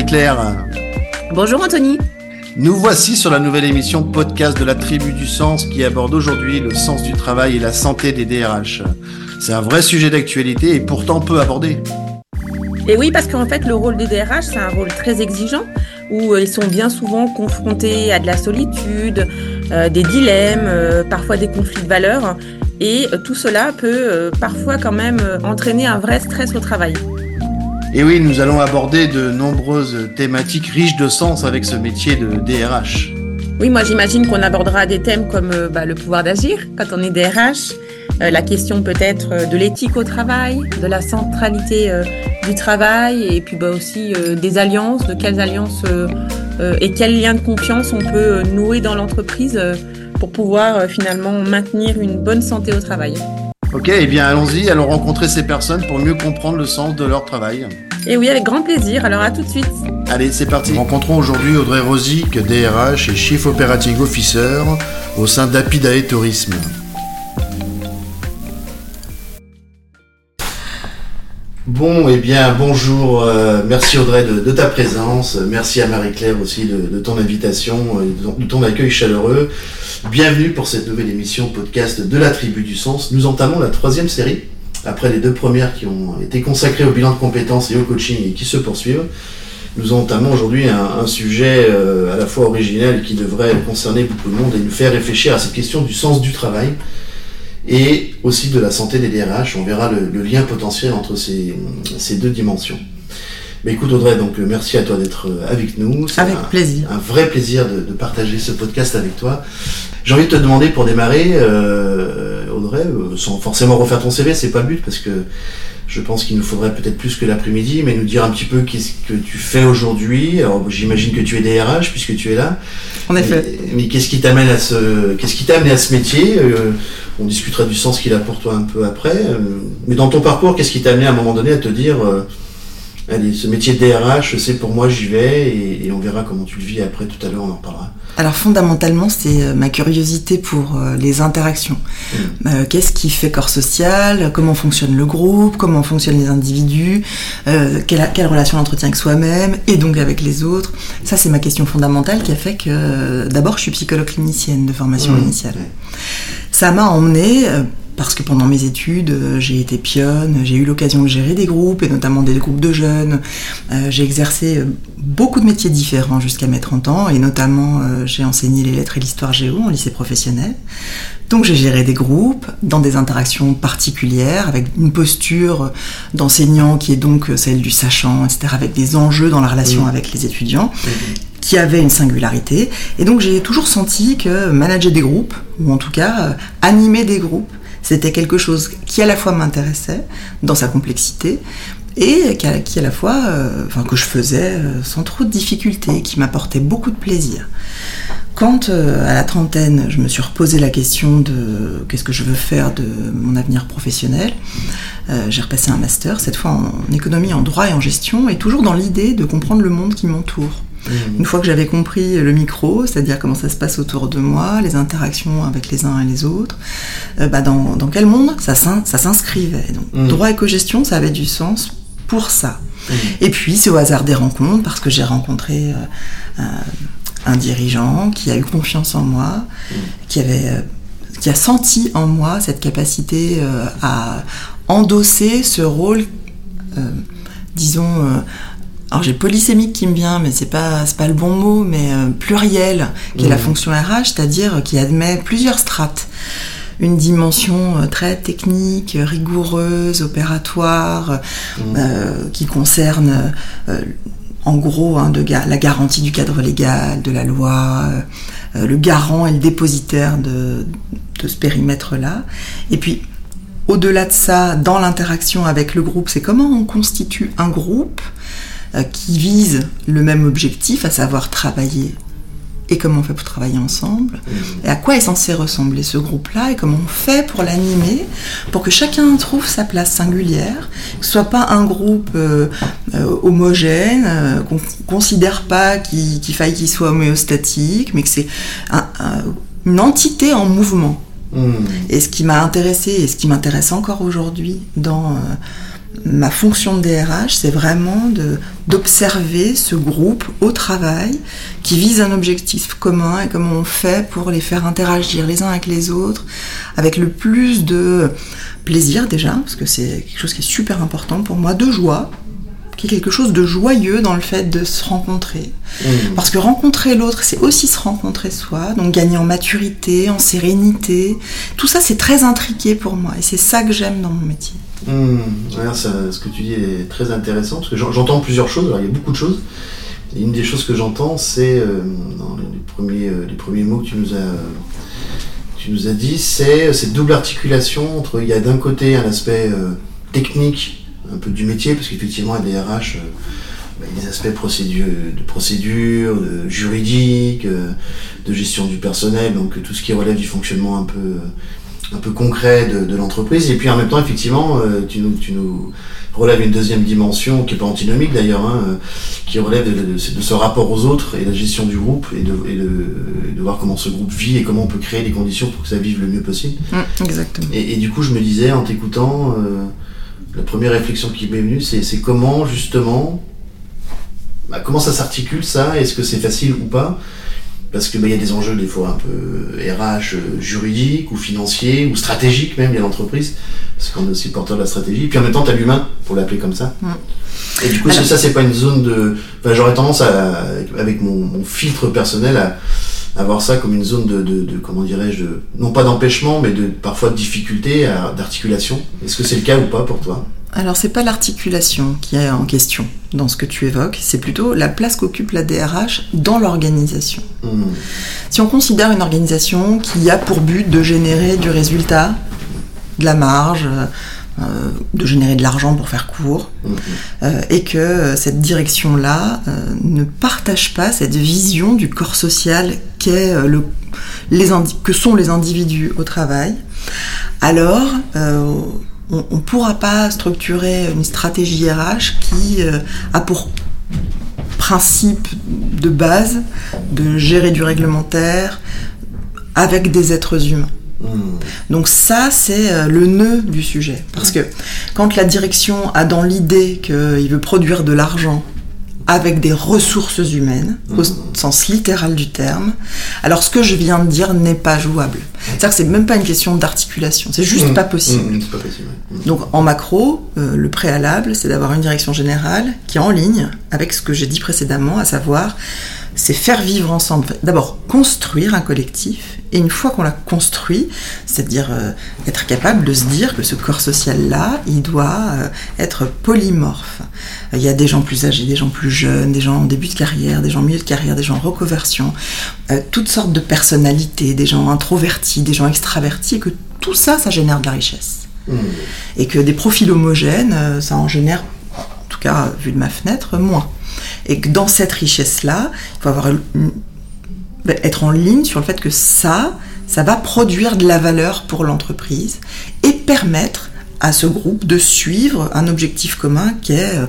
Bonjour Marie-Claire. Bonjour Anthony. Nous voici sur la nouvelle émission podcast de la Tribu du Sens qui aborde aujourd'hui le sens du travail et la santé des DRH. C'est un vrai sujet d'actualité et pourtant peu abordé. Et oui, parce qu'en fait, le rôle des DRH, c'est un rôle très exigeant où euh, ils sont bien souvent confrontés à de la solitude, euh, des dilemmes, euh, parfois des conflits de valeurs. Et tout cela peut parfois quand même entraîner un vrai stress au travail. Et oui, nous allons aborder de nombreuses thématiques riches de sens avec ce métier de DRH. Oui, moi j'imagine qu'on abordera des thèmes comme bah, le pouvoir d'agir quand on est DRH, euh, la question peut-être euh, de l'éthique au travail, de la centralité euh, du travail et puis bah, aussi des alliances, de quelles alliances et quels liens de confiance on peut nouer dans l'entreprise pour pouvoir finalement maintenir une bonne santé au travail. Ok, eh bien allons-y, allons rencontrer ces personnes pour mieux comprendre le sens de leur travail. Et oui, avec grand plaisir, alors à tout de suite. Allez, c'est parti. Rencontrons aujourd'hui Audrey Rosic, DRH et Chief Operating Officer au sein d'Apidae Tourisme. Bon, eh bien, bonjour. Euh, merci Audrey de, ta présence. Merci à Marie-Claire aussi de, ton invitation, euh, de ton, accueil chaleureux. Bienvenue pour cette nouvelle émission podcast de la Tribu du Sens. Nous entamons la troisième série, après les deux premières qui ont été consacrées au bilan de compétences et au coaching et qui se poursuivent. Nous entamons aujourd'hui un, sujet euh, à la fois original qui devrait concerner beaucoup de monde et nous faire réfléchir à cette question du sens du travail et aussi de la santé des DRH. On verra le, lien potentiel entre ces, ces, deux dimensions. Mais écoute Audrey, donc euh, merci à toi d'être euh, avec nous. Avec plaisir. Un vrai plaisir de, de, partager ce podcast avec toi. J'ai envie de te demander pour démarrer, euh, Audrey, sans forcément refaire ton CV, c'est pas le but parce que je pense qu'il nous faudrait peut-être plus que l'après-midi, mais nous dire un petit peu qu'est-ce que tu fais aujourd'hui. Alors j'imagine que tu es DRH puisque tu es là. En effet. Mais, qu'est-ce qui t'amène à ce, qu'est-ce qui t'a amené à ce métier? Euh, On discutera du sens qu'il a pour toi un peu après. Euh, mais dans ton parcours, qu'est-ce qui t'a amené à un moment donné à te dire euh, allez, ce métier de DRH, c'est pour moi, j'y vais, et, on verra comment tu le vis après, tout à l'heure, on en parlera. Alors fondamentalement, c'est euh, ma curiosité pour euh, les interactions. Mm. Euh, qu'est-ce qui fait corps social? Comment fonctionne le groupe? Comment fonctionnent les individus? Quelle, quelle, relation on entretient avec soi-même? Et donc avec les autres? Ça, c'est ma question fondamentale qui a fait que d'abord, je suis psychologue clinicienne de formation mm. initiale. Ça m'a emmené parce que pendant mes études, euh, j'ai été pionne, j'ai eu l'occasion de gérer des groupes, et notamment des groupes de jeunes. Euh, j'ai exercé euh, beaucoup de métiers différents jusqu'à mes 30 ans, et notamment j'ai enseigné les lettres et l'histoire géo en lycée professionnel. Donc j'ai géré des groupes dans des interactions particulières, avec une posture d'enseignant qui est donc celle du sachant, etc., avec des enjeux dans la relation avec les étudiants. qui avait une singularité. Et donc j'ai toujours senti que manager des groupes, ou en tout cas animer des groupes, c'était quelque chose qui à la fois m'intéressait dans sa complexité et qui à, la fois, euh, enfin, que je faisais euh, sans trop de difficultés, qui m'apportait beaucoup de plaisir. Quand euh, à la trentaine, je me suis reposé la question de qu'est-ce que je veux faire de mon avenir professionnel, j'ai repassé un master, cette fois en économie, en droit et en gestion, et toujours dans l'idée de comprendre le monde qui m'entoure. Mmh. Une fois que j'avais compris le micro, c'est-à-dire comment ça se passe autour de moi, les interactions avec les uns et les autres, euh, bah dans, dans, quel monde ça, ça s'inscrivait. Donc, mmh. droit éco-gestion, ça avait du sens pour ça. Mmh. Et puis, c'est au hasard des rencontres, parce que j'ai rencontré euh, un, dirigeant qui a eu confiance en moi, qui avait. Euh, qui a senti en moi cette capacité à endosser ce rôle, disons, alors j'ai polysémique qui me vient, mais c'est pas pas le bon mot, mais euh, pluriel, qui est la mmh. fonction RH, c'est-à-dire qui admet plusieurs strates. Une dimension euh, très technique, rigoureuse, opératoire, mmh. euh, qui concerne en gros hein, de la garantie du cadre légal, de la loi, le garant et le dépositaire de, de ce périmètre-là. Et puis au-delà de ça, dans l'interaction avec le groupe, c'est comment on constitue un groupe qui visent le même objectif, à savoir travailler et comment on fait pour travailler ensemble, mmh. et à quoi est censé ressembler ce groupe-là, et comment on fait pour l'animer, pour que chacun trouve sa place singulière, que ce soit pas un groupe euh, euh, homogène, qu'on considère pas qu'il faille qu'il soit homéostatique, mais que c'est une entité en mouvement. Et ce qui m'a intéressé, et ce qui m'intéresse encore aujourd'hui dans ma fonction de DRH, c'est vraiment d'observer ce groupe au travail qui vise un objectif commun et comment on fait pour les faire interagir les uns avec les autres avec le plus de plaisir déjà, parce que c'est quelque chose qui est super important pour moi, de joie, quelque chose de joyeux dans le fait de se rencontrer. Mmh. Parce que rencontrer l'autre, c'est aussi se rencontrer soi, donc gagner en maturité, en sérénité. Tout ça, c'est très intriqué pour moi, et c'est ça que j'aime dans mon métier. Mmh. ce que tu dis est très intéressant, parce que j'entends plusieurs choses, alors il y a beaucoup de choses. Et une des choses que j'entends, c'est euh, dans les premiers, euh, les premiers mots que tu nous as tu nous as dit, c'est cette double articulation entre, il y a d'un côté un aspect euh, technique, un peu du métier, parce qu'effectivement, un DRH, euh, bah, il y a des aspects procédure, de procédure, de juridique, euh, de gestion du personnel, donc tout ce qui relève du fonctionnement un peu, un peu concret de, l'entreprise. Et puis en même temps, effectivement, tu nous, tu nous relève une deuxième dimension, qui n'est pas antinomique d'ailleurs, hein, euh, qui relève de, ce rapport aux autres et la gestion du groupe et de, de, voir comment ce groupe vit et comment on peut créer les conditions pour que ça vive le mieux possible. Mm, exactement. Et, du coup, je me disais en t'écoutant, euh, la première réflexion qui m'est venue, c'est comment justement, bah, comment ça s'articule ça? Est-ce que c'est facile ou pas? Parce qu'il bah, y a des enjeux des fois un peu RH euh, juridiques ou financiers ou stratégiques même, il y a l'entreprise, parce qu'on est aussi porteur de la stratégie. Puis en même temps, tu as l'humain, pour l'appeler comme ça. Et du coup, ça, c'est pas une zone de. Enfin, j'aurais tendance à, avec mon, filtre personnel, à, à, voir ça comme une zone de, de, de comment dirais-je, non pas d'empêchement, mais de parfois de difficulté d'articulation. Est-ce que c'est le cas ou pas pour toi? Alors c'est pas l'articulation qui est en question dans ce que tu évoques, c'est plutôt la place qu'occupe la DRH dans l'organisation. Hmm. Si on considère une organisation qui a pour but de générer du résultat, de la marge, de générer de l'argent pour faire court, hmm. euh, et que cette direction-là euh, ne partage pas cette vision du corps social qu'est le, les que sont les individus au travail, alors on ne pourra pas structurer une stratégie RH qui euh, a pour principe de base de gérer du réglementaire avec des êtres humains. Hmm. Donc ça, c'est euh, le nœud du sujet. Parce que quand la direction a dans l'idée qu'il veut produire de l'argent avec des ressources humaines, au mmh. sens littéral du terme. Alors ce que je viens de dire n'est pas jouable. C'est-à-dire que c'est même pas une question d'articulation, c'est juste mmh. pas possible. Mmh, Donc en macro, euh, le préalable, c'est d'avoir une direction générale qui est en ligne avec ce que j'ai dit précédemment, à savoir c'est faire vivre ensemble. D'abord, construire un collectif, et une fois qu'on l'a construit, c'est-à-dire euh, être capable de se dire que ce corps social-là, il doit euh, être polymorphe. Il y a des gens plus âgés, des gens plus jeunes, des gens en début de carrière, des gens en milieu de carrière, des gens en reconversion, euh, toutes sortes de personnalités, des gens introvertis, des gens extravertis, et que tout ça, ça génère de la richesse. Mmh. Et que des profils homogènes, ça en génère, en tout cas vu de ma fenêtre, moins. Et que dans cette richesse-là, il faut avoir être en ligne sur le fait que ça, ça va produire de la valeur pour l'entreprise et permettre à ce groupe de suivre un objectif commun qui est euh,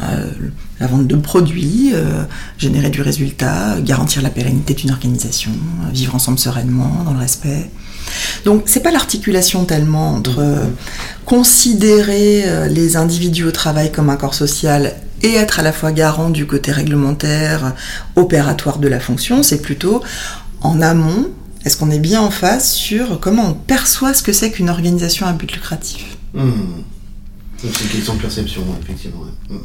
ben, la vente de produits, euh, générer du résultat, garantir la pérennité d'une organisation, vivre ensemble sereinement, dans le respect. Donc c'est pas l'articulation tellement entre euh, considérer les individus au travail comme un corps social et être à la fois garant du côté réglementaire, opératoire de la fonction, c'est plutôt en amont, est-ce qu'on est bien en face sur comment on perçoit ce que c'est qu'une organisation à but lucratif mmh. C'est une question de perception, effectivement. Mmh, mmh.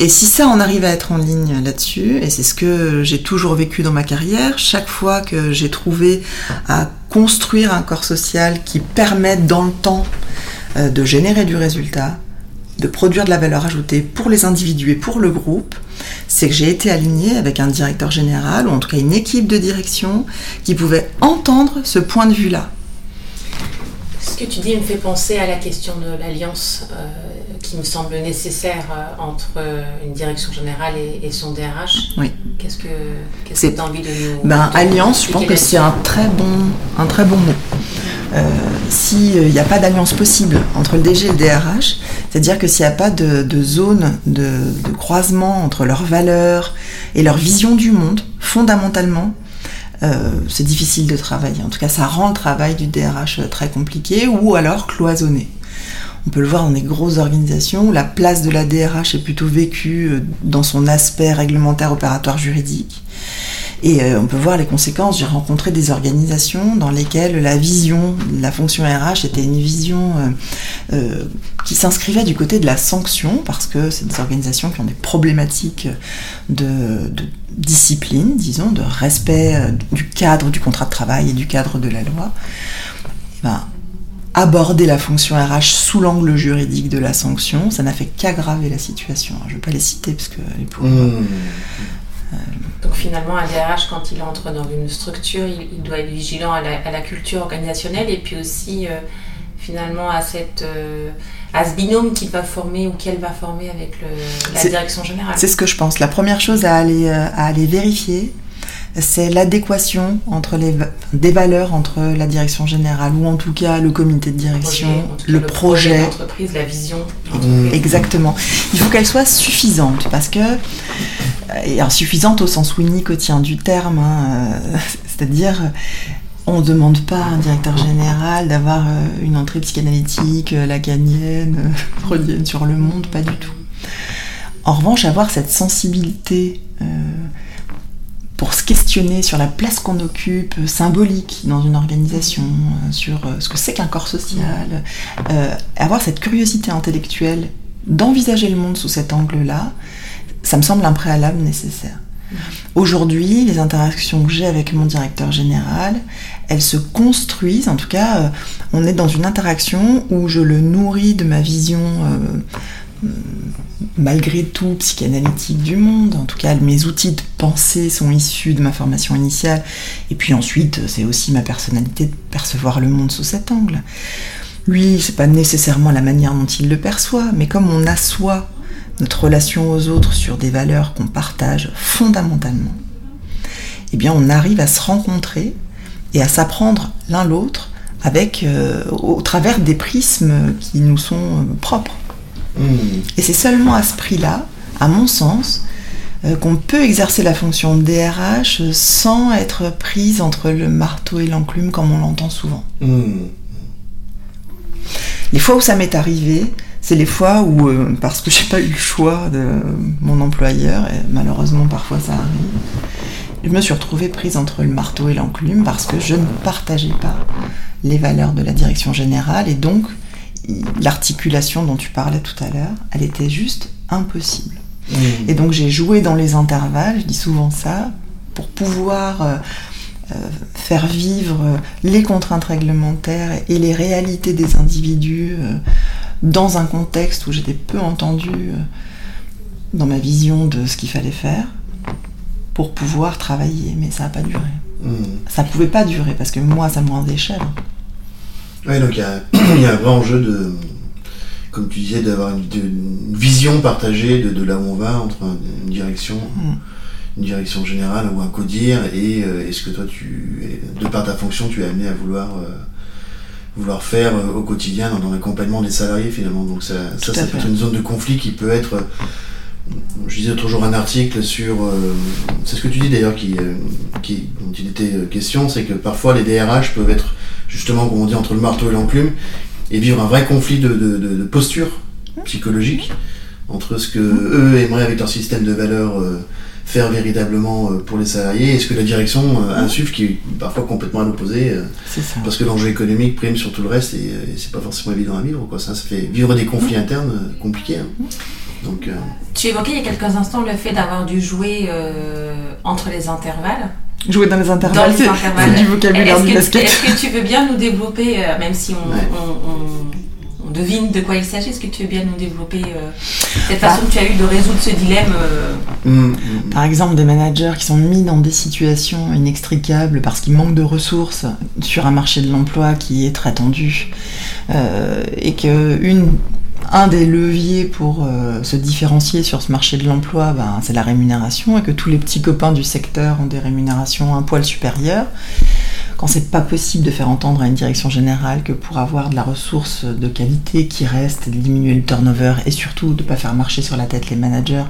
Et si ça, on arrive à être en ligne là-dessus, et c'est ce que j'ai toujours vécu dans ma carrière, chaque fois que j'ai trouvé à construire un corps social qui permette dans le temps euh, de générer du résultat, de produire de la valeur ajoutée pour les individus et pour le groupe, c'est que j'ai été alignée avec un directeur général, ou en tout cas une équipe de direction, qui pouvait entendre ce point de vue-là. Ce que tu dis me fait penser à la question de l'alliance euh, qui me semble nécessaire euh, entre euh, une direction générale et, son DRH. Oui. Qu'est-ce que tu as envie de nous ben, Alliance, je pense que c'est un très bon, un très bon mot. S'il n'y a pas d'alliance possible entre le DG et le DRH, c'est-à-dire que s'il n'y a pas de, zone de, croisement entre leurs valeurs et leur vision du monde, fondamentalement, euh, c'est difficile de travailler. En tout cas, ça rend le travail du DRH très compliqué ou alors cloisonné. On peut le voir dans des grosses organisations où la place de la DRH est plutôt vécue euh, dans son aspect réglementaire, opératoire, juridique. Et euh, on peut voir les conséquences. J'ai rencontré des organisations dans lesquelles la vision de la fonction RH était une vision euh, qui s'inscrivait du côté de la sanction, parce que c'est des organisations qui ont des problématiques de, discipline, disons, de respect du cadre du contrat de travail et du cadre de la loi. Ben, aborder la fonction RH sous l'angle juridique de la sanction, ça n'a fait qu'aggraver la situation. je ne vais pas les citer parce que les pauvres. Euh, Donc finalement, un DRH, quand il entre dans une structure, il, doit être vigilant à la, culture organisationnelle et puis aussi euh, finalement à, cette, euh, à ce binôme qu'il va former ou qu'elle va former avec la direction générale. C'est ce que je pense. La première chose à aller, à aller vérifier, c'est l'adéquation entre les des valeurs entre la direction générale ou en tout cas le comité de direction, le, projet, l'entreprise, la vision. Exactement. Il faut qu'elle soit suffisante parce que euh, et suffisante au sens winnicotien du terme, hein, euh, c'est-à-dire on ne demande pas à un directeur général d'avoir euh, une entrée psychanalytique, lacanienne, freudienne sur le monde, pas du tout. En revanche, avoir cette sensibilité pour se questionner sur la place qu'on occupe, euh, symbolique dans une organisation, euh, sur euh, ce que c'est qu'un corps social, avoir cette curiosité intellectuelle d'envisager le monde sous cet angle-là, ça me semble un préalable nécessaire. Aujourd'hui, les interactions que j'ai avec mon directeur général, elles se construisent, en tout cas, on est dans une interaction où je le nourris de ma vision malgré tout psychanalytique du monde. En tout cas, mes outils de pensée sont issus de ma formation initiale. Et puis ensuite, c'est aussi ma personnalité de percevoir le monde sous cet angle. Lui, c'est pas nécessairement la manière dont il le perçoit, mais comme on assoit notre relation aux autres sur des valeurs qu'on partage fondamentalement, eh bien, on arrive à se rencontrer et à s'apprendre l'un l'autre avec, euh, au travers des prismes qui nous sont euh, propres. Et c'est seulement à ce prix-là, à mon sens, euh, qu'on peut exercer la fonction de DRH sans être prise entre le marteau et l'enclume comme on l'entend souvent. Les fois où ça m'est arrivé, c'est les fois où, euh, parce que j'ai pas eu le choix de mon employeur, et malheureusement parfois ça arrive, je me suis retrouvée prise entre le marteau et l'enclume parce que je ne partageais pas les valeurs de la direction générale et donc l'articulation dont tu parlais tout à l'heure, elle était juste impossible. Mmh. Et donc j'ai joué dans les intervalles, je dis souvent ça, pour pouvoir euh, euh, faire vivre les contraintes réglementaires et les réalités des individus dans un contexte où j'étais peu entendue dans ma vision de ce qu'il fallait faire pour pouvoir travailler. Mais ça n'a pas duré. Mmh. Ça pouvait pas durer parce que moi, ça me rendait cher. Oui, donc il y, a, un vrai enjeu de, comme tu disais, d'avoir une, vision partagée de, là où on va entre une direction, mm. une direction générale ou un codir et euh, est-ce que toi, tu, de par ta fonction, tu es amené à vouloir, euh, vouloir faire euh, au quotidien dans, l'accompagnement des salariés finalement. Donc ça, ça, ça peut être une zone de conflit qui peut être je disais toujours un article sur. c'est ce que tu dis d'ailleurs qui, qui, dont il était question, c'est que parfois les DRH peuvent être justement, comme on dit, entre le marteau et l'enclume, et vivre un vrai conflit de, de, posture psychologique entre ce que eux aimeraient avec leur système de valeurs euh, faire véritablement euh, pour les salariés et ce que la direction euh, insuffle qui est parfois complètement à l'opposé parce que l'enjeu économique prime sur tout le reste et, c'est pas forcément évident à vivre quoi. Ça, ça fait vivre des conflits internes compliqués hein. donc tu évoquais il y a quelques instants le fait d'avoir dû jouer entre les intervalles. Jouer dans les intervalles, c'est du vocabulaire du basket. Est-ce que tu veux bien nous développer, euh, même si on, devine de quoi il s'agit, est-ce que tu veux bien nous développer euh, cette façon que tu as eu de résoudre ce dilemme euh mm, mm. Par exemple, des managers qui sont mis dans des situations inextricables parce qu'ils manquent de ressources sur un marché de l'emploi qui est très tendu et qu'une un des leviers pour euh, se différencier sur ce marché de l'emploi, ben, c'est la rémunération, et que tous les petits copains du secteur ont des rémunérations un poil supérieures. Quand c'est pas possible de faire entendre à une direction générale que pour avoir de la ressource de qualité qui reste, diminuer le turnover et surtout de ne pas faire marcher sur la tête les managers,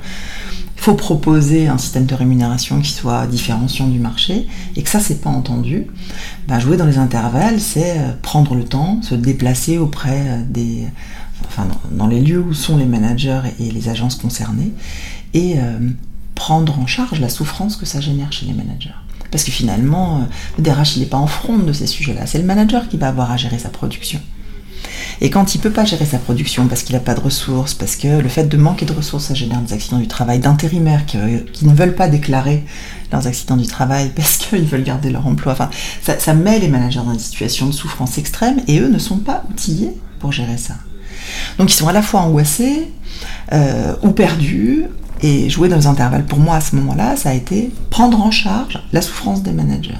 il faut proposer un système de rémunération qui soit différenciant du marché et que ça c'est pas entendu. Ben, jouer dans les intervalles, c'est euh, prendre le temps, se déplacer auprès euh, des enfin, dans, les lieux où sont les managers et, les agences concernées, et prendre en charge la souffrance que ça génère chez les managers. Parce que finalement, le DRH, il n'est pas en front de ces sujets-là. C'est le manager qui va avoir à gérer sa production. Et quand il peut pas gérer sa production parce qu'il n'a pas de ressources, parce que le fait de manquer de ressources, ça génère des accidents du travail, d'intérimaires qui, ne veulent pas déclarer leurs accidents du travail parce qu'ils veulent garder leur emploi. Enfin, ça, met les managers dans des situations de souffrance extrême et eux ne sont pas outillés pour gérer ça. Donc ils sont à la fois angoissés euh, ou perdus. Et jouer dans les intervalles, pour moi à ce moment-là, ça a été prendre en charge la souffrance des managers.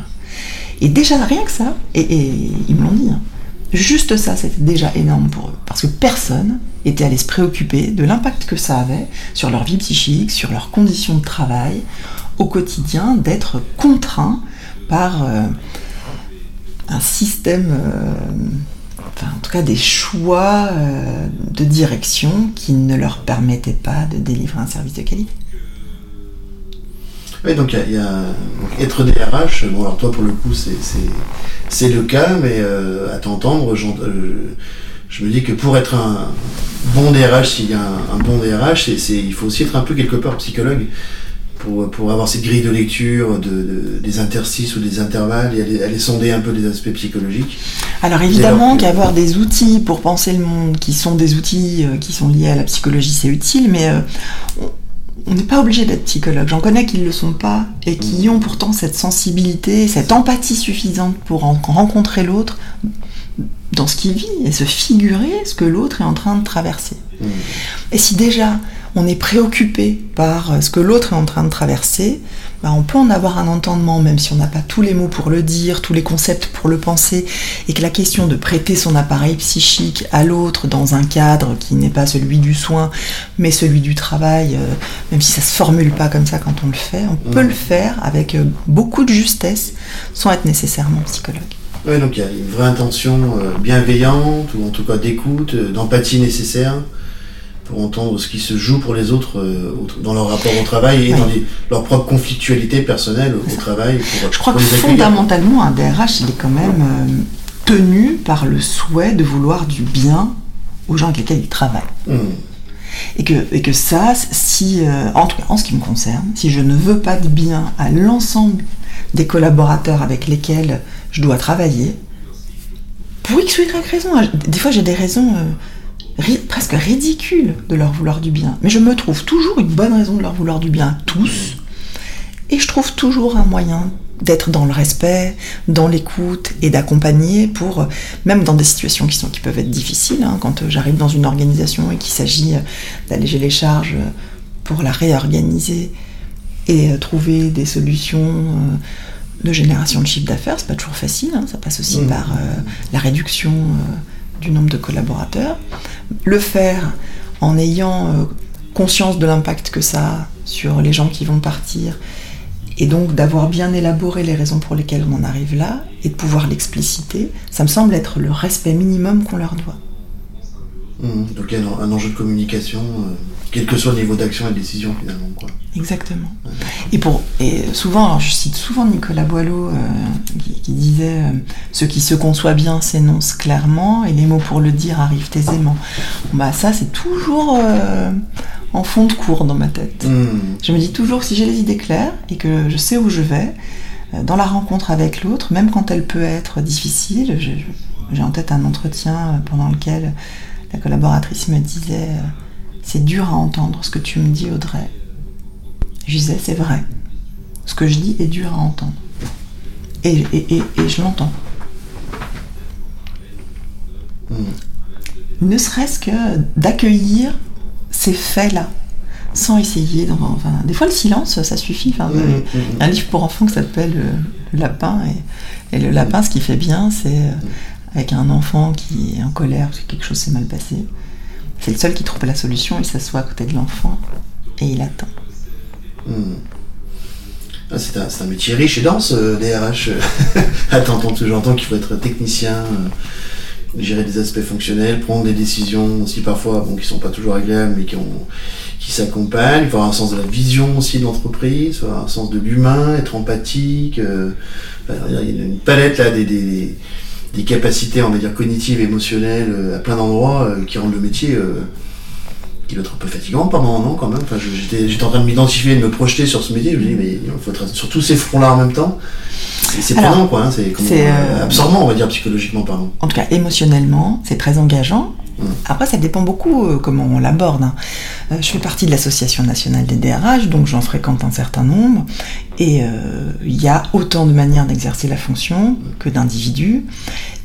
Et déjà, rien que ça, et, ils me l'ont dit, hein, Juste ça, c'était déjà énorme pour eux. Parce que personne était allé se préoccuper de l'impact que ça avait sur leur vie psychique, sur leurs conditions de travail au quotidien, d'être contraints par euh, un système, euh, enfin en tout cas des choix euh, de direction qui ne leur permettaient pas de délivrer un service de qualité. Oui, donc il y, a, être DRH, bon alors toi pour le coup c'est le cas, mais euh, à t'entendre, euh, je me dis que pour être un bon DRH, s'il y a un, bon DRH, il faut aussi être un peu quelque part psychologue. Pour, pour avoir cette grille de lecture de, des interstices ou des intervalles et aller, sonder un peu les aspects psychologiques. Alors évidemment qu'avoir des outils pour penser le monde qui sont des outils euh, qui sont liés à la psychologie c'est utile, mais on n'est pas obligé d'être psychologue. J'en connais qui ne le sont pas et qui mm. ont pourtant cette sensibilité, cette empathie suffisante pour rencontrer l'autre dans ce qu'il vit et se figurer ce que l'autre est en train de traverser. Mm. Et si déjà on est préoccupé par euh, ce que l'autre est en train de traverser, bah, on peut en avoir un entendement, même si on n'a pas tous les mots pour le dire, tous les concepts pour le penser, et que la question de prêter son appareil psychique à l'autre dans un cadre qui n'est pas celui du soin, mais celui du travail, euh, même si ça se formule pas comme ça quand on le fait, on peut le faire avec euh, beaucoup de justesse, sans être nécessairement psychologue. Oui, donc il y a une vraie intention bienveillante, ou en tout cas d'écoute, d'empathie nécessaire pour entendre ce qui se joue pour les autres euh, dans leur rapport au travail et dans leur propre conflictualité personnelle au, travail. Je crois que fondamentalement, un DRH, il est quand même euh, tenu par le souhait de vouloir du bien aux gens avec lesquels il travaille. Hmm. Et, que, et que ça, si, euh, en tout cas en ce qui me concerne, si je ne veux pas de bien à l'ensemble des collaborateurs avec lesquels je dois travailler, pour X ou Y raison, des fois j'ai des raisons presque ridicule de leur vouloir du bien. Mais je me trouve toujours une bonne raison de leur vouloir du bien à tous. Et je trouve toujours un moyen d'être dans le respect, dans l'écoute et d'accompagner pour, même dans des situations qui, sont, qui peuvent être difficiles, hein, quand j'arrive dans une organisation et qu'il s'agit d'alléger les charges pour la réorganiser et euh, trouver des solutions euh, de génération de chiffre d'affaires, c'est pas toujours facile, hein, ça passe aussi mmh. par euh, la réduction du nombre de collaborateurs, le faire en ayant euh, conscience de l'impact que ça a sur les gens qui vont partir, et donc d'avoir bien élaboré les raisons pour lesquelles on en arrive là, et de pouvoir l'expliciter, ça me semble être le respect minimum qu'on leur doit. Mmh. donc il y a un, enjeu de communication, euh, quel que soit le niveau d'action et de décision finalement. Quoi. Exactement. Et, pour, et souvent, alors je cite souvent Nicolas Boileau euh, qui, disait euh, Ce qui se conçoit bien s'énonce clairement et les mots pour le dire arrivent aisément. bah, ça, c'est toujours en fond de cours dans ma tête. Mmh. Je me dis toujours que si j'ai les idées claires et que je sais où je vais, dans la rencontre avec l'autre, même quand elle peut être difficile, j'ai en tête un entretien pendant lequel la collaboratrice me disait euh, C'est dur à entendre ce que tu me dis, Audrey. Je disais C'est vrai. Ce que je dis est dur à entendre. Et, je l'entends. Hmm. Ne serait-ce que d'accueillir ces faits-là, sans essayer. Enfin, des fois, le silence, ça suffit. Enfin, hmm, hmm, un livre pour enfants qui s'appelle euh, Le lapin. Et, et, le lapin, ce qui fait bien, c'est euh, avec un enfant qui est en colère parce que quelque chose s'est mal passé. C'est le seul qui trouve la solution, il s'assoit à côté de l'enfant et il attend. Hmm. Ah, c'est un, métier riche et dense, euh, DRH. Attends, j'entends qu'il faut être technicien, euh, gérer des aspects fonctionnels, prendre des décisions aussi parfois qui sont pas toujours agréables mais qui, s'accompagnent. Il avoir un sens de la vision aussi de l'entreprise, un sens de l'humain, être empathique. Euh, il y a une palette là des capacités, on va dire, cognitives, émotionnelles, euh, à plein d'endroits, euh, qui rendent le métier euh, qui doit être un peu fatigant par moment, non, quand même. Enfin, j'étais, j'étais en train de m'identifier, de me projeter sur ce métier. Je me dis, mais il faut être sur tous ces fronts-là en même temps. C'est, prenant, quoi. hein, c'est, euh, absorbant, on va dire, psychologiquement parlant. En tout cas, émotionnellement, c'est très engageant. Après, ça dépend beaucoup euh, comment on l'aborde. hein. Euh, je fais partie de l'Association nationale des DRH, donc j'en fréquente un certain nombre. Et euh, il y a autant de manières d'exercer la fonction que d'individus.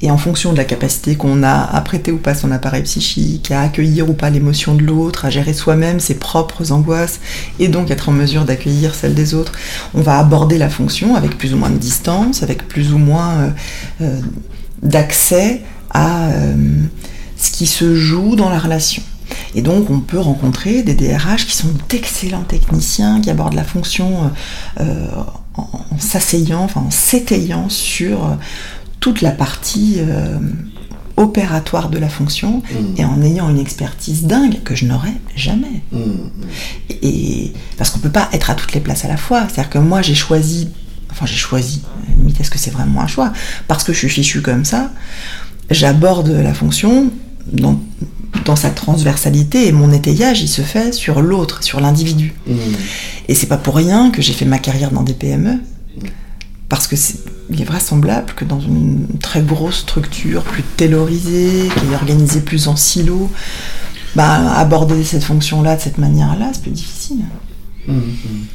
Et en fonction de la capacité qu'on a à prêter ou pas son appareil psychique, à accueillir ou pas l'émotion de l'autre, à gérer soi-même ses propres angoisses, et donc être en mesure d'accueillir celles des autres, on va aborder la fonction avec plus ou moins de distance, avec plus ou moins d'accès à ce qui se joue dans la relation. Et donc on peut rencontrer des DRH qui sont d'excellents techniciens, qui abordent la fonction euh, euh, en, en s'asseyant, enfin en s'étayant sur euh, toute la partie euh, opératoire de la fonction Mm. et en ayant une expertise dingue que je n'aurais jamais. Mm. Et parce qu'on peut pas être à toutes les places à la fois. C'est-à-dire que moi j'ai choisi, enfin j'ai choisi, limite est-ce que c'est vraiment un choix? Parce que je suis fichu comme ça, j'aborde la fonction dans, dans sa transversalité et mon étayage il se fait sur l'autre, sur l'individu. Mm. Et c'est pas pour rien que j'ai fait ma carrière dans des PME. Parce que c'est, il est vraisemblable que dans une très grosse structure, plus taylorisée, qui est organisée plus en silo, bah, aborder cette fonction-là de cette manière-là, c'est plus difficile. Mm, mm.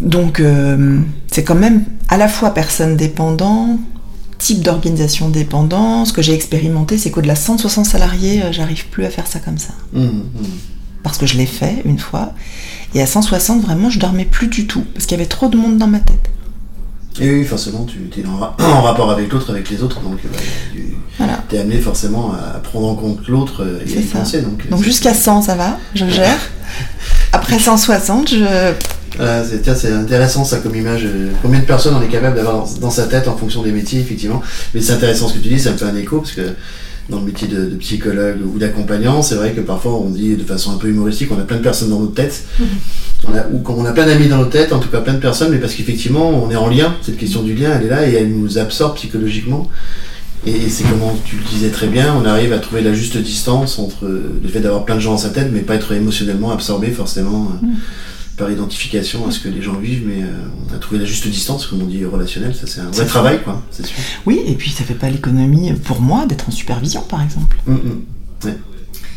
Donc, euh, c'est quand même à la fois personne dépendant, type d'organisation dépendant. Ce que j'ai expérimenté, c'est qu'au-delà de 160 salariés, euh, j'arrive plus à faire ça comme ça. Mm, mm. Parce que je l'ai fait une fois. Et à 160, vraiment, je dormais plus du tout. Parce qu'il y avait trop de monde dans ma tête. Et oui, forcément, tu es en, ra- en rapport avec l'autre, avec les autres, donc bah, tu Voilà. es amené forcément à prendre en compte l'autre euh, et à y penser. Donc, jusqu'à 100, ça va, je gère. Après 160, je... Voilà, c'est intéressant ça comme image. euh, Combien de personnes on est capable d'avoir dans, sa tête en fonction des métiers, effectivement. Mais c'est intéressant ce que tu dis, ça me fait un écho parce que dans le métier de, de psychologue ou d'accompagnant, c'est vrai que parfois on dit de façon un peu humoristique, on a plein de personnes dans notre tête. On a, ou on a plein d'amis dans notre tête, en tout cas plein de personnes, mais parce qu'effectivement on est en lien. Cette question du lien, elle est là et elle nous absorbe psychologiquement. Et c'est comme tu le disais très bien, on arrive à trouver la juste distance entre euh, le fait d'avoir plein de gens dans sa tête, mais pas être émotionnellement absorbé forcément euh, par identification à ce que les gens vivent, mais euh, on a trouvé la juste distance, comme on dit relationnel, ça c'est un vrai travail, quoi, c'est sûr. Oui, et puis ça fait pas l'économie pour moi d'être en supervision, par exemple. Mm, mm. Ouais.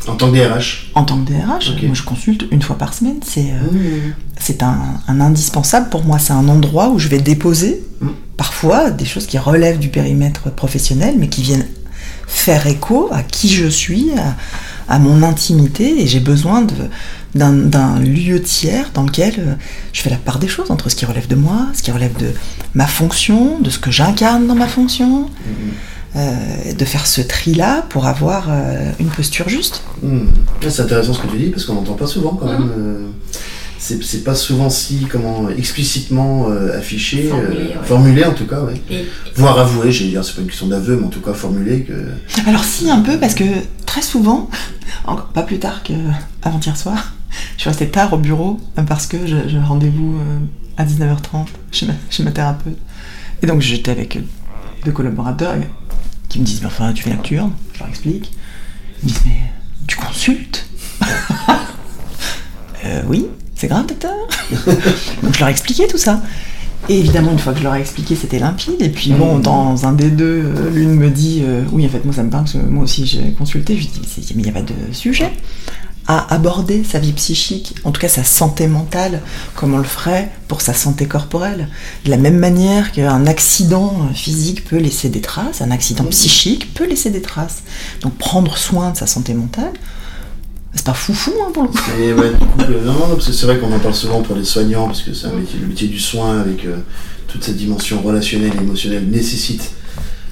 En tant que DRH. En tant que DRH, moi je consulte une fois par semaine. C'est euh, c'est un, un indispensable pour moi. C'est un endroit où je vais déposer parfois des choses qui relèvent du périmètre professionnel, mais qui viennent faire écho à qui je suis, à, à mon intimité, et j'ai besoin de- d'un lieu tiers dans lequel euh, je fais la part des choses entre ce qui relève de moi, ce qui relève de ma fonction, de ce que j'incarne dans ma fonction, Mm, euh, de faire ce tri-là pour avoir euh, une posture juste. mm. Mm. Ouais, C'est intéressant ce que tu dis, parce qu'on n'entend pas souvent quand même. euh, c'est pas souvent si comment explicitement euh, affiché, Formulé, euh, ouais. formulé en tout cas, ouais. Et voire avoué. J'ai dire c'est pas une question d'aveu, mais en tout cas formulé que. Alors si un peu parce que très souvent, encore pas plus tard qu'avant-hier soir, je suis restée tard au bureau euh, parce que j'ai rendez-vous euh, à 19h30 chez ma, chez ma thérapeute. Et donc j'étais avec euh, deux collaborateurs qui me disent mais enfin tu fais nocturne, je leur explique. Ils me disent mais tu consultes? Euh, Oui, c'est grave docteur. donc je leur expliquais tout ça. Et évidemment, une fois que je leur ai expliqué, c'était limpide. Et puis bon, Mhm. dans un des deux, l'une me dit euh, Oui, en fait, moi ça me parle, parce que moi aussi j'ai consulté. Je lui dis Mais il n'y a pas de sujet à aborder sa vie psychique, en tout cas sa santé mentale, comme on le ferait pour sa santé corporelle. De la même manière qu'un accident physique peut laisser des traces, un accident psychique peut laisser des traces. Donc prendre soin de sa santé mentale, c'est pas foufou hein, pour le coup. Et ouais, du coup, euh, non, non, parce que c'est vrai qu'on en parle souvent pour les soignants, parce que c'est un métier, le métier du soin avec euh, toute cette dimension relationnelle et émotionnelle nécessite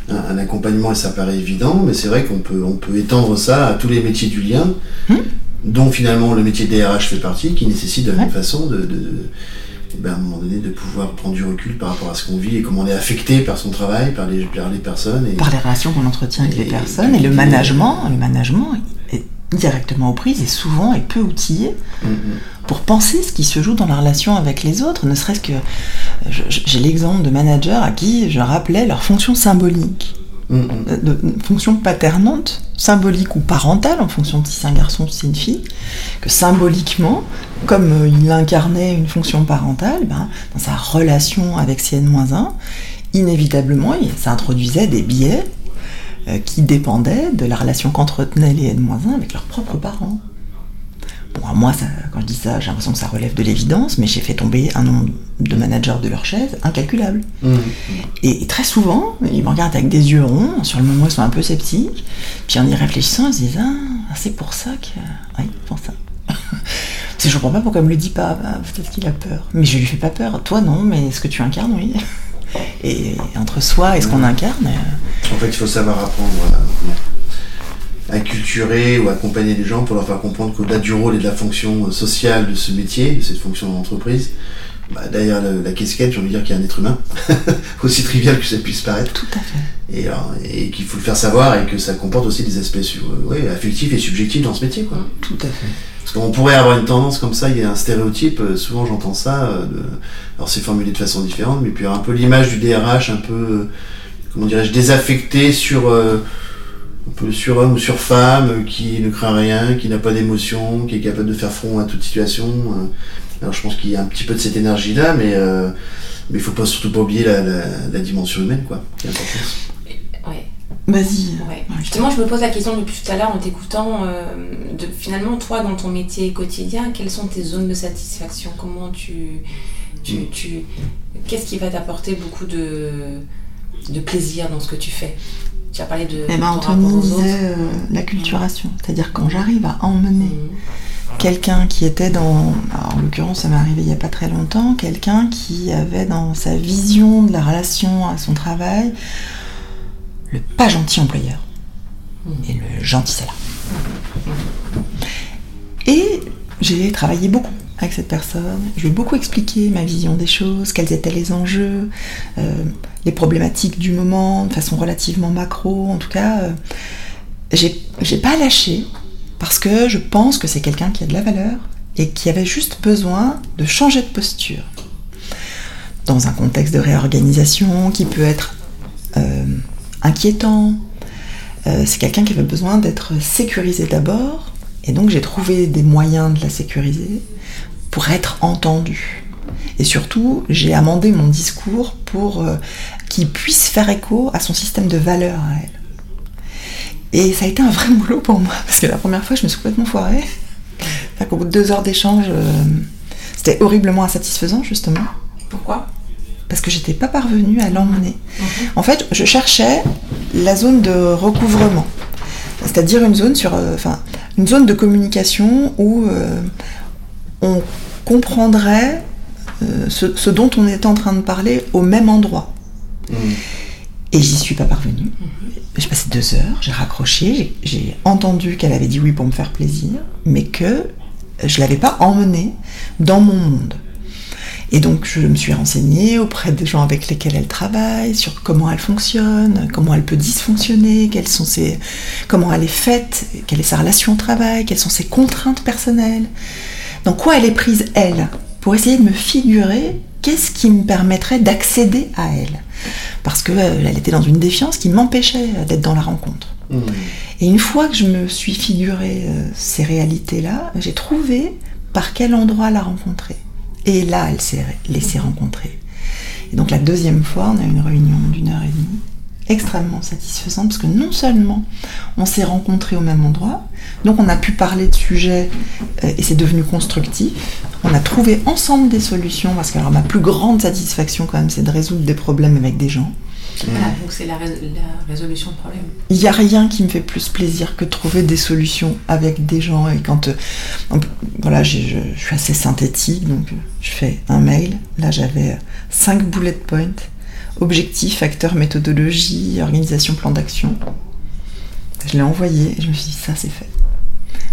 un, un accompagnement et ça paraît évident, mais c'est vrai qu'on peut, on peut étendre ça à tous les métiers du lien, Hmm. Dont finalement le métier DRH fait partie, qui nécessite de la même façon de, de- ben, à un moment donné de pouvoir prendre du recul par rapport à ce qu'on vit et comment on est affecté par son travail, par les, par les personnes. Et, par les relations qu'on entretient avec les personnes et le management, le management est directement aux prises et souvent est peu outillé Mm, mm. pour penser ce qui se joue dans la relation avec les autres, ne serait-ce que j'ai l'exemple de managers à qui je rappelais leur fonction symbolique. De, fonction paternante, symbolique ou parentale, en fonction de si c'est un garçon ou si c'est une fille, que symboliquement, comme euh, il incarnait une fonction parentale, ben, dans sa relation avec CN-1, inévitablement, ça introduisait des biais euh, qui dépendaient de la relation qu'entretenaient les N-1 avec leurs propres parents. Bon, moi, ça, quand je dis ça, j'ai l'impression que ça relève de l'évidence, mais j'ai fait tomber un nombre de managers de leur chaise incalculable. Mmh. Et, très souvent, ils me regardent avec des yeux ronds, sur le moment, ils sont un peu sceptiques, puis en y réfléchissant, ils se disent Ah, c'est pour ça que. Oui, pour ça. je comprends pas pourquoi il me le dit pas, bah, peut-être qu'il a peur. Mais je lui fais pas peur. Toi, non, mais ce que tu incarnes, oui? Et entre soi et ce qu'on incarne. Euh, en fait, il faut savoir apprendre acculturer ou accompagner les gens pour leur faire comprendre qu'au-delà du rôle et de la fonction sociale de ce métier, de cette fonction d'entreprise, bah, derrière la, casquette, j'ai envie de dire qu'il y a un être humain, aussi trivial que ça puisse paraître. Tout à fait. Et, et qu'il faut le faire savoir et que ça comporte aussi des aspects ouais, affectifs et subjectifs dans ce métier. Quoi. Tout à fait. Parce qu'on pourrait avoir une tendance comme ça, il y a un stéréotype, euh, souvent j'entends ça, euh, de, alors c'est formulé de façon différente, mais puis un peu l'image du DRH un peu, euh, comment dirais-je, désaffecté sur un peu surhomme ou surfemme, qui ne craint rien, qui n'a pas d'émotion, qui est capable de faire front à toute situation. Euh. Alors je pense qu'il y a un petit peu de cette énergie-là, mais euh, mais il faut pas surtout pas oublier la, dimension humaine, quoi, qui est importante. Ouais. Vas-y. Justement, je me pose la question depuis tout à l'heure en t'écoutant, euh, de finalement, toi, dans ton métier quotidien, quelles sont tes zones de satisfaction? Comment tu. tu, mm. tu Qu'est-ce qui va t'apporter beaucoup de, de plaisir dans ce que tu fais? Tu as parlé de. Eh ben, Anthony disait euh, la culturation. C'est-à-dire quand j'arrive à emmener mmh. quelqu'un qui était dans. en l'occurrence, ça m'est arrivé il n'y a pas très longtemps, quelqu'un qui avait dans sa vision de la relation à son travail le pas gentil employeur mmh. et le gentil salaire. Et j'ai travaillé beaucoup avec cette personne. Je ai beaucoup expliqué ma vision des choses, quels étaient les enjeux, euh, les problématiques du moment, de façon relativement macro. En tout cas, euh, j'ai pas lâché parce que je pense que c'est quelqu'un qui a de la valeur et qui avait juste besoin de changer de posture. Dans un contexte de réorganisation qui peut être euh, inquiétant, c'est quelqu'un qui avait besoin d'être sécurisé d'abord, et donc j'ai trouvé des moyens de la sécuriser pour être entendu. Et surtout, j'ai amendé mon discours pour euh, qu'il puisse faire écho à son système de valeurs à elle. Et ça a été un vrai boulot pour moi, parce que la première fois, je me suis complètement foirée. Au bout de deux heures d'échange, euh, c'était horriblement insatisfaisant, justement. Pourquoi? Parce que j'étais pas parvenue à l'emmener. Mhm. En fait, je cherchais la zone de recouvrement, c'est-à-dire une zone sur, euh, une zone de communication où on comprendrait euh, ce, dont on est en train de parler au même endroit. Mm. Et j'y suis pas parvenue. J'ai passé deux heures, j'ai raccroché, j'ai entendu qu'elle avait dit oui pour me faire plaisir, mais que je l'avais pas emmenée dans mon monde. Et donc je me suis renseignée auprès des gens avec lesquels elle travaille, sur comment elle fonctionne, comment elle peut dysfonctionner, quelles sont ses, comment elle est faite, quelle est sa relation au travail, quelles sont ses contraintes personnelles. Dans quoi elle est prise, elle? Pour essayer de me figurer qu'est-ce qui me permettrait d'accéder à elle. Parce qu'elle euh, était dans une défiance qui m'empêchait d'être dans la rencontre. Mmh. Et une fois que je me suis figuré euh, ces réalités-là, j'ai trouvé par quel endroit la rencontrer. Et là, elle s'est laissée rencontrer. Et donc la deuxième fois, on a eu une réunion d'une heure et demie extrêmement satisfaisante parce que non seulement on s'est rencontrés au même endroit, donc on a pu parler de sujets euh, et c'est devenu constructif. On a trouvé ensemble des solutions parce que alors, ma plus grande satisfaction quand même c'est de résoudre des problèmes avec des gens. Voilà, donc c'est la, résolution de problèmes. Il n'y a rien qui me fait plus plaisir que de trouver des solutions avec des gens. Et quand. Euh, voilà, je, je, suis assez synthétique, donc je fais un mail. Là, j'avais cinq bullet points objectif, facteur, méthodologie, organisation, plan d'action. Je l'ai envoyé et je me suis dit, ça c'est fait.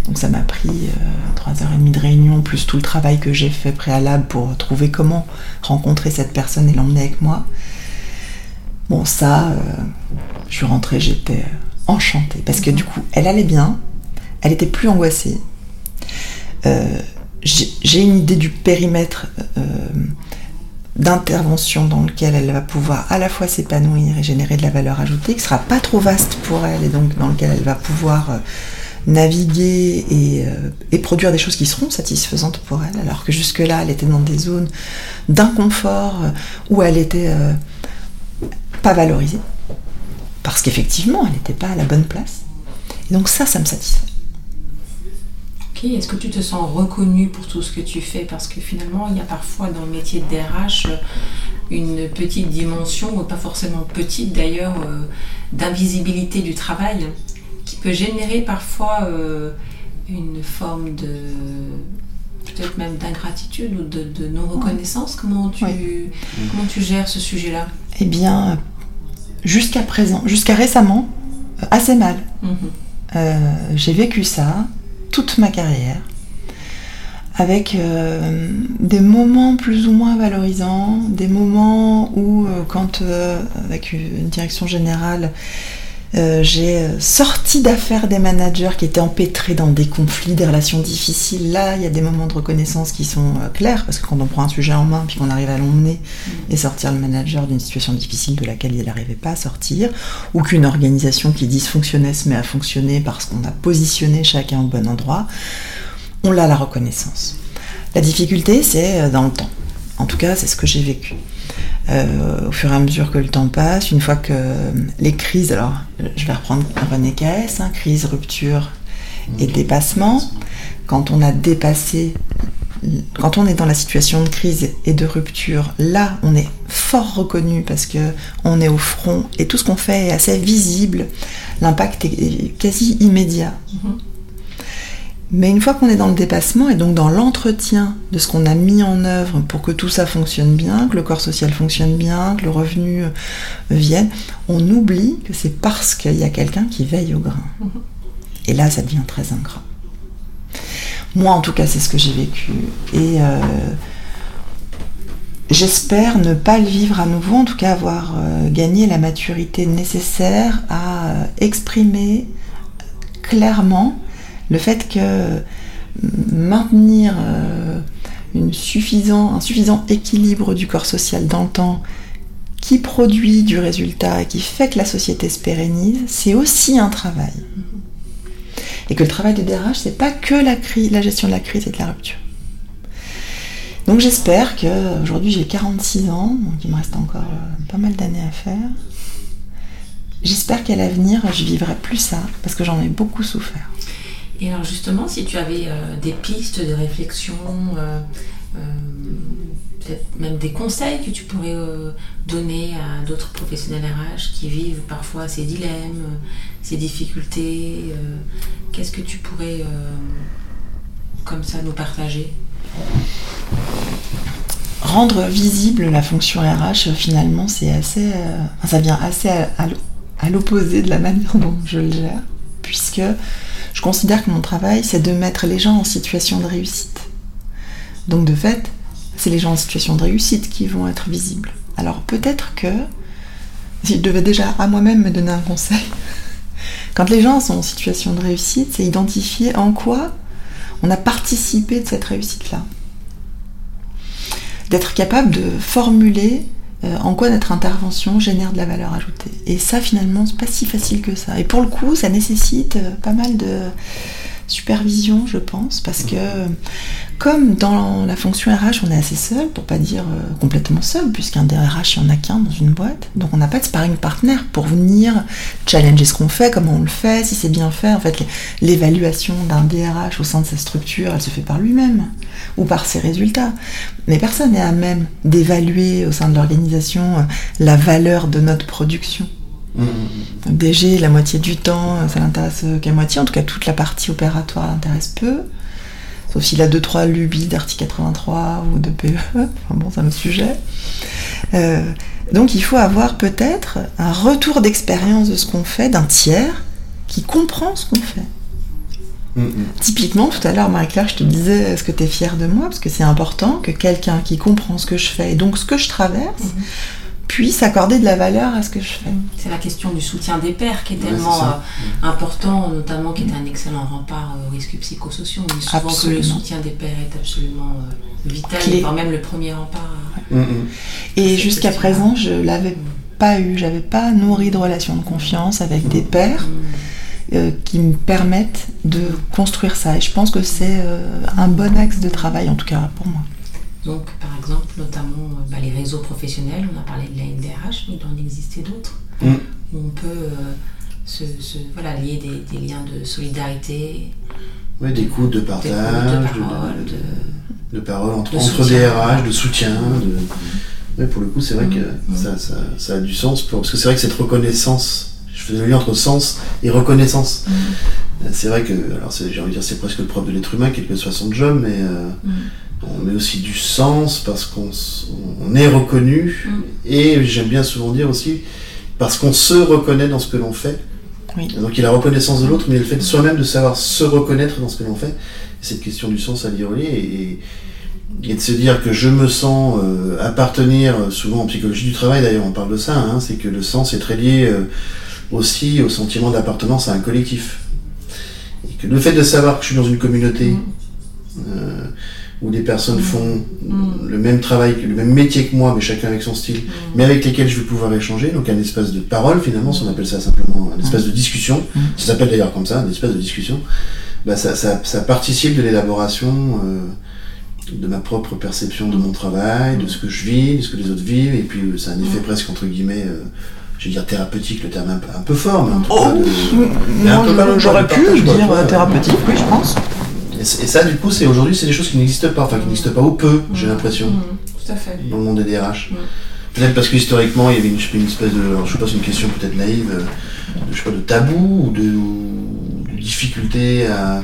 Donc ça m'a pris euh, 3h30 de réunion, plus tout le travail que j'ai fait préalable pour trouver comment rencontrer cette personne et l'emmener avec moi. Bon, ça, euh, je suis rentrée, j'étais enchantée. Parce que du coup, elle allait bien, elle était plus angoissée. Euh, j'ai une idée du périmètre d'intervention dans lequel elle va pouvoir à la fois s'épanouir et générer de la valeur ajoutée, qui sera pas trop vaste pour elle et donc dans lequel elle va pouvoir euh, naviguer et, euh, et, produire des choses qui seront satisfaisantes pour elle, alors que jusque-là elle était dans des zones d'inconfort euh, où elle était pas valorisée, parce qu'effectivement elle n'était pas à la bonne place. Et donc ça, ça me satisfait. Ok, est-ce que tu te sens reconnu pour tout ce que tu fais? Parce que finalement, il y a parfois dans le métier de DRH euh, une petite dimension, ou pas forcément petite d'ailleurs, euh, d'invisibilité du travail qui peut générer parfois euh, une forme de peut-être même d'ingratitude ou de, non-reconnaissance. Comment, tu, comment tu gères ce sujet-là? Eh bien, jusqu'à présent, jusqu'à récemment, assez mal. Mhm. J'ai vécu ça toute ma carrière, avec euh, des moments plus ou moins valorisants, des moments où, euh, quand, euh, avec une direction générale, euh, j'ai sorti d'affaires des managers qui étaient empêtrés dans des conflits, des relations difficiles. Là, il y a des moments de reconnaissance qui sont euh, clairs, parce que quand on prend un sujet en main, puis qu'on arrive à l'emmener mm. et sortir le manager d'une situation difficile de laquelle il n'arrivait pas à sortir, ou qu'une organisation qui dysfonctionnait se met à fonctionner parce qu'on a positionné chacun au bon endroit, on a la reconnaissance. La difficulté, c'est euh, dans le temps. En tout cas, c'est ce que j'ai vécu. Euh, au fur et à mesure que le temps passe, une fois que les crises, alors je vais reprendre René Caes, hein, crise, rupture et dépassement, quand on a dépassé, quand on est dans la situation de crise et de rupture, là on est fort reconnu parce que on est au front et tout ce qu'on fait est assez visible, l'impact est quasi immédiat. Mm-hmm. Mais une fois qu'on est dans le dépassement et donc dans l'entretien de ce qu'on a mis en œuvre pour que tout ça fonctionne bien, que le corps social fonctionne bien, que le revenu euh, vienne, on oublie que c'est parce qu'il y a quelqu'un qui veille au grain. Et là, ça devient très ingrat. Moi, en tout cas, c'est ce que j'ai vécu. Et euh, j'espère ne pas le vivre à nouveau, en tout cas avoir euh, gagné la maturité nécessaire à exprimer clairement le fait que maintenir euh, un suffisant équilibre du corps social dans le temps qui produit du résultat et qui fait que la société se pérennise, c'est aussi un travail. Et que le travail de DRH, c'est pas que la, la gestion de la crise et de la rupture. Donc j'espère que aujourd'hui j'ai 46 ans, donc il me reste encore euh, pas mal d'années à faire. J'espère qu'à l'avenir je vivrai plus ça parce que j'en ai beaucoup souffert. Et alors justement, si tu avais euh, des pistes de réflexion, euh, euh, peut-être même des conseils que tu pourrais donner à d'autres professionnels RH qui vivent parfois ces dilemmes, ces difficultés, qu'est-ce que tu pourrais comme ça nous partager? Rendre visible la fonction RH, finalement, c'est assez, ça vient assez à l'opposé de la manière dont je le gère, puisque je considère que mon travail, c'est de mettre les gens en situation de réussite. Donc de fait, c'est les gens en situation de réussite qui vont être visibles. Alors peut-être que, si je devais déjà à moi-même me donner un conseil, quand les gens sont en situation de réussite, c'est identifier en quoi on a participé de cette réussite-là. D'être capable de formuler euh, en quoi notre intervention génère de la valeur ajoutée. Et ça, finalement, c'est pas si facile que ça. Et pour le coup, ça nécessite euh, pas mal de supervision, je pense, parce que comme dans la fonction RH, on est assez seul, pour pas dire euh, complètement seul, puisqu'un DRH, il n'y en a qu'un dans une boîte, donc on n'a pas de sparring partner pour venir challenger ce qu'on fait, comment on le fait, si c'est bien fait. En fait, l'évaluation d'un DRH au sein de sa structure, elle se fait par lui-même ou par ses résultats. Mais personne n'est à même d'évaluer au sein de l'organisation euh, la valeur de notre production. DG, la moitié du temps, ça l'intéresse qu'à moitié, en tout cas toute la partie opératoire l'intéresse peu. Sauf s'il a 2-3 lubies d'article 83 ou de PE, enfin bon, c'est un autre sujet. Euh, donc il faut avoir peut-être un retour d'expérience de ce qu'on fait d'un tiers qui comprend ce qu'on fait. Typiquement, tout à l'heure, Marie-Claire, je te disais, est-ce que tu es fière de moi? Parce que c'est important que quelqu'un qui comprend ce que je fais et donc ce que je traverse, puisse accorder de la valeur à ce que je fais. C'est la question du soutien des pairs qui est tellement euh, important, notamment qui est un excellent rempart aux risques psychosociaux. On dit souvent que le soutien des pairs est absolument euh, vital, voire même le premier rempart. Mm, mm. Et jusqu'à présent, je l'avais pas eu, j'avais pas nourri de relations de confiance avec des pairs. Mm. Euh, qui me permettent de construire ça. Et je pense que c'est un bon axe de travail, en tout cas pour moi. Donc, par exemple, notamment euh, bah, les réseaux professionnels, on a parlé de la NDRH, mais il doit en exister d'autres, mm. où on peut euh, se, voilà, lier des, liens de solidarité. Oui, d'écoute, de partage, de, parole, entre, entre DRH, de soutien. De... pour le coup, c'est vrai que mm. ça, ça, ça, a du sens, parce que c'est vrai que cette reconnaissance, je faisais le lien entre sens et reconnaissance. Mm. C'est vrai que, alors j'ai envie de dire, c'est presque le propre de l'être humain, quel que soit son job, mais euh, on met aussi du sens parce qu'on est reconnu mm. et j'aime bien souvent dire aussi parce qu'on se reconnaît dans ce que l'on fait. Donc il y a la reconnaissance de l'autre, mais le fait soi-même de savoir se reconnaître dans ce que l'on fait. Cette question du sens à y relier et, de se dire que je me sens euh, appartenir, souvent en psychologie du travail d'ailleurs on parle de ça, hein, c'est que le sens est très lié euh, aussi au sentiment d'appartenance à un collectif. Et que le fait de savoir que je suis dans une communauté, mm. euh, où des personnes font mm. le même travail, le même métier que moi, mais chacun avec son style, mm. mais avec lesquels je vais pouvoir échanger. Donc un espace de parole, finalement, si on appelle ça simplement un espace de discussion, mm. ça s'appelle d'ailleurs comme ça, un espace de discussion, bah, ça, ça, ça participe de l'élaboration euh, de ma propre perception de mon travail, de ce que je vis, de ce que les autres vivent, et puis euh, c'est un effet presque, entre guillemets, euh, je vais dire thérapeutique, le terme un peu, un peu fort, mais en tout oh, cas... J'aurais pu dire thérapeutique, oui, je pense. Et, ça, du coup, c'est aujourd'hui, c'est des choses qui n'existent pas, enfin qui n'existent pas ou peu, j'ai l'impression. Mmh, tout à fait. Dans le monde des DRH. Mmh. Peut-être parce que historiquement, il y avait une, espèce de, je sais pas, c'est une question peut-être naïve, euh, de, je sais pas, de tabou ou de, difficulté à,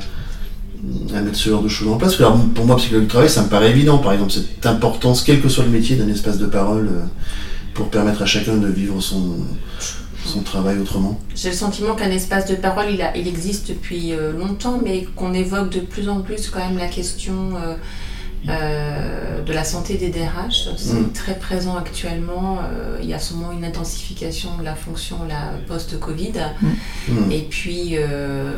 à, mettre ce genre de choses en place. Alors, pour moi, psychologue du travail, ça me paraît évident, par exemple, cette importance, quel que soit le métier, d'un espace de parole euh, pour permettre à chacun de vivre son, son travail autrement J'ai le sentiment qu'un espace de parole, il, a, il existe depuis euh, longtemps, mais qu'on évoque de plus en plus quand même la question euh, euh, de la santé des DRH. C'est mm. très présent actuellement. il y a sûrement une intensification de la fonction la post-Covid. Mm. Et puis,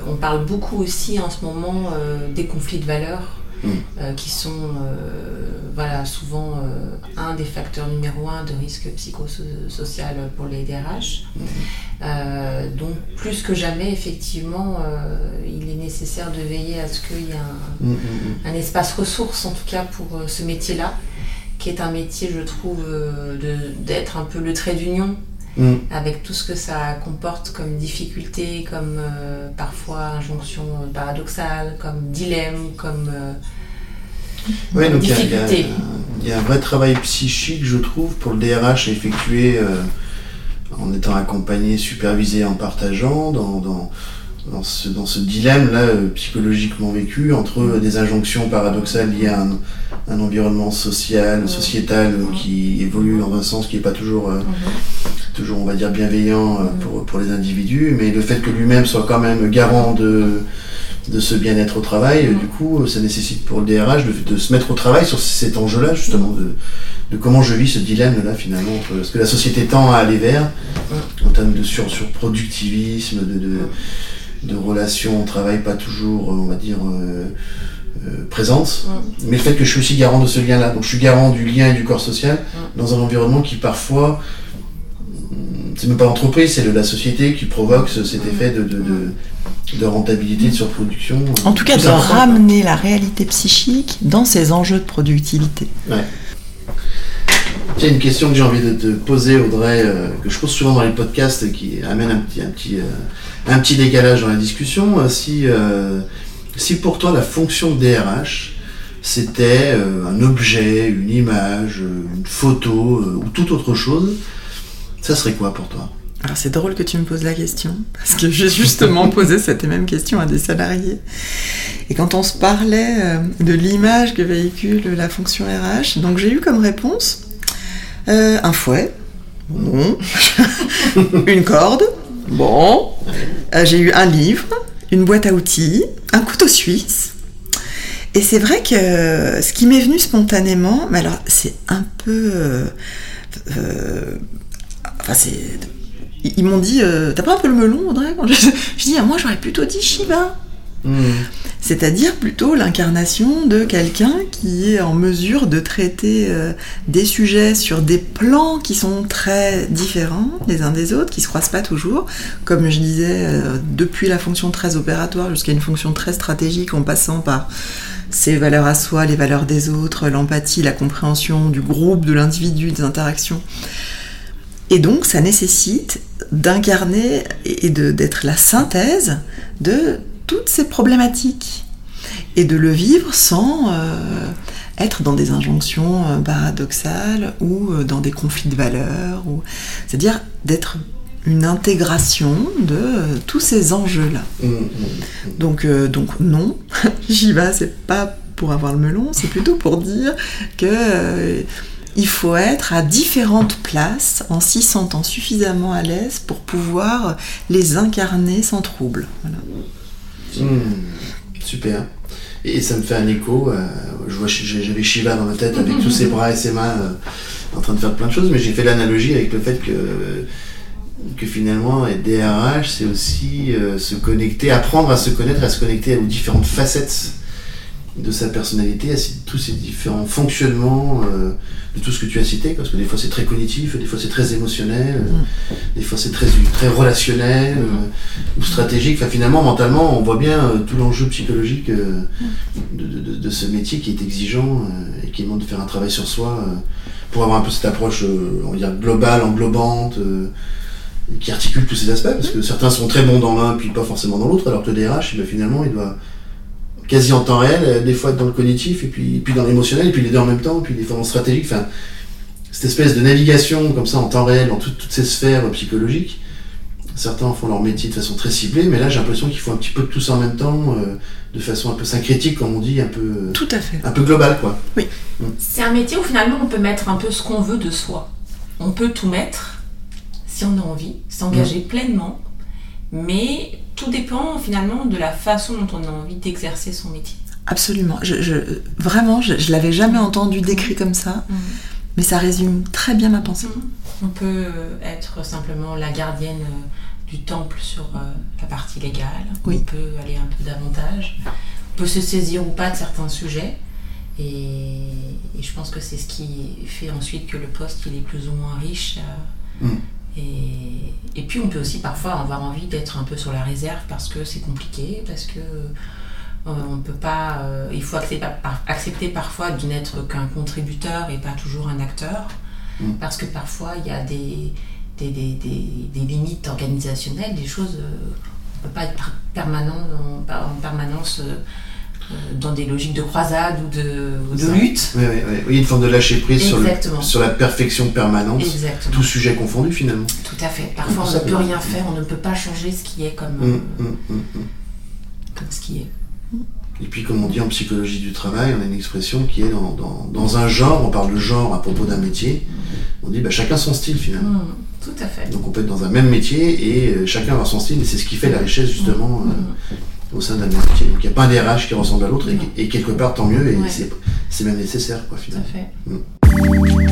on parle beaucoup aussi en ce moment des conflits de valeurs. Qui sont voilà, souvent euh, un des facteurs numéro un de risque psychosocial pour les DRH. Euh, donc plus que jamais, effectivement, euh, il est nécessaire de veiller à ce qu'il y ait un, mhm. un, espace ressource, en tout cas pour ce métier-là, qui est un métier, je trouve, d'être un peu le trait d'union avec tout ce que ça comporte comme difficulté, comme parfois injonction paradoxale, comme dilemme, comme oui, donc il y, a un vrai travail psychique, je trouve, pour le DRH à effectuer euh, en étant accompagné, supervisé, en partageant dans, dans, dans ce, dans ce dilemme-là euh, psychologiquement vécu entre mm. des injonctions paradoxales liées à un, environnement social, sociétal qui évolue dans un sens qui n'est pas toujours, euh. Toujours, on va dire, bienveillant mm. pour, pour les individus, mais le fait que lui-même soit quand même garant de de ce bien-être au travail. Du coup, ça nécessite pour le DRH de, se mettre au travail sur cet enjeu-là, justement, de, comment je vis ce dilemme-là, finalement, entre ce que la société tend à aller vers, en termes de sur, surproductivisme, de, de, relations au travail pas toujours, on va dire, euh, euh, présentes, mais le fait que je suis aussi garant de ce lien-là. Donc je suis garant du lien et du corps social dans un environnement qui parfois c'est même pas l'entreprise, c'est la société qui provoque cet effet de, de rentabilité, de surproduction. En tout cas, de ramener la réalité psychique dans ces enjeux de productivité. Ouais. Tiens, une question que j'ai envie de te poser, Audrey, euh, que je pose souvent dans les podcasts, qui amène un petit, un petit, euh, un petit décalage dans la discussion. Euh, si, si pour toi la fonction DRH, c'était un objet, une image, une photo ou toute autre chose, ça serait quoi pour toi alors c'est drôle que tu me poses la question, parce que j'ai justement posé cette même question à des salariés. Et quand on se parlait euh, de l'image que véhicule la fonction RH, donc j'ai eu comme réponse euh, un fouet, bon, une corde, bon, euh, j'ai eu un livre, une boîte à outils, un couteau suisse, Et c'est vrai que ce qui m'est venu spontanément, mais alors c'est un peu. Euh, enfin, c'est. Ils m'ont dit, euh, t'as pas un peu le melon, Audrey je, je dis, ah, moi j'aurais plutôt dit Shiva. Hmm. C'est-à-dire plutôt l'incarnation de quelqu'un qui est en mesure de traiter des sujets sur des plans qui sont très différents les uns des autres, qui se croisent pas toujours. Comme je disais, depuis la fonction très opératoire jusqu'à une fonction très stratégique en passant par ses valeurs à soi, les valeurs des autres, l'empathie, la compréhension du groupe, de l'individu, des interactions. Et donc, ça nécessite d'incarner et d'être la synthèse de toutes ces problématiques et de le vivre sans euh, être dans des injonctions euh, paradoxales ou euh, dans des conflits de valeurs. C'est-à-dire d'être une intégration de euh, tous ces enjeux-là. Mmh, mmh, mmh. Donc, euh, donc non, j'y vais, c'est pas pour avoir le melon, c'est plutôt pour dire que il faut être à différentes places en s'y sentant suffisamment à l'aise pour pouvoir les incarner sans trouble. super. Et ça me fait un écho. vois, j'avais Shiva dans ma tête avec tous ses bras et ses mains en train de faire plein de choses, mais j'ai fait l'analogie avec le fait que que finalement être DRH, c'est aussi euh, se connecter, apprendre à se connaître, à se connecter aux différentes facettes de sa personnalité, à tous ces différents fonctionnements euh, de tout ce que tu as cité, parce que des fois c'est très cognitif, des fois c'est très émotionnel, mm. des fois c'est très, très relationnel euh, ou stratégique. Enfin, finalement, mentalement, on voit bien tout l'enjeu psychologique mm. de, de, ce métier qui est exigeant et qui demande de faire un travail sur soi pour avoir un peu cette approche, on va dire, globale, englobante qui articule tous ces aspects, parce que certains sont très bons dans l'un, puis pas forcément dans l'autre, alors que le DRH, ben, finalement, il doit quasi en temps réel, euh, des fois dans le cognitif, et puis, puis dans l'émotionnel, et puis les deux en même temps, et puis des fois dans le stratégique, enfin, cette espèce de navigation comme ça en temps réel dans toutes ces sphères psychologiques. Certains font leur métier de façon très ciblée, mais là j'ai l'impression qu'il faut un petit peu de tout ça en même temps, euh, de façon un peu syncrétique, comme on dit, un peu. Tout à fait. Un peu global, quoi. Oui. Mm. C'est un métier où finalement on peut mettre un peu ce qu'on veut de soi. On peut tout mettre, si on a envie, s'engager mm. pleinement, mais tout dépend finalement de la façon dont on a envie d'exercer son métier. Absolument. Je, vraiment, je, ne l'avais jamais entendu décrit comme ça, mm. mais ça résume très bien ma pensée. Mm. On peut être simplement la gardienne euh, du temple sur euh, la partie légale. Oui. On peut aller un peu davantage. On peut se saisir ou pas de certains sujets. Et, je pense que c'est ce qui fait ensuite que le poste il est plus ou moins riche. Euh, et, et, puis on peut aussi parfois avoir envie d'être un peu sur la réserve parce que c'est compliqué, parce que euh, on peut pas, euh, il faut accepter, accepter parfois de n'être qu'un contributeur et pas toujours un acteur, mm. parce que parfois il y a des, des, des, des, limites organisationnelles, des choses, euh, on peut pas être permanent, en, en permanence euh, dans des logiques de croisade ou de, de lutte. Oui, oui, oui. oui, une forme de lâcher prise sur, sur, la perfection permanente, Exactement. tout sujet confondu finalement. Tout à fait. Parfois on ne peut rien faire, on ne peut pas changer ce qui est comme, hum, hum, hum, comme ce qui est. Et puis, comme on dit en psychologie du travail, on a une expression qui est dans, dans, dans un genre, on parle de genre à propos d'un métier, on dit bah, chacun son style finalement. tout à fait. Donc on peut être dans un même métier et euh, chacun a son style, et c'est ce qui fait la richesse justement euh, au sein d'un métier. Donc il n'y a pas un DRH qui ressemble à l'autre, et, quelque part tant mieux, et c'est même nécessaire, quoi, finalement. Tout à fait. Mm.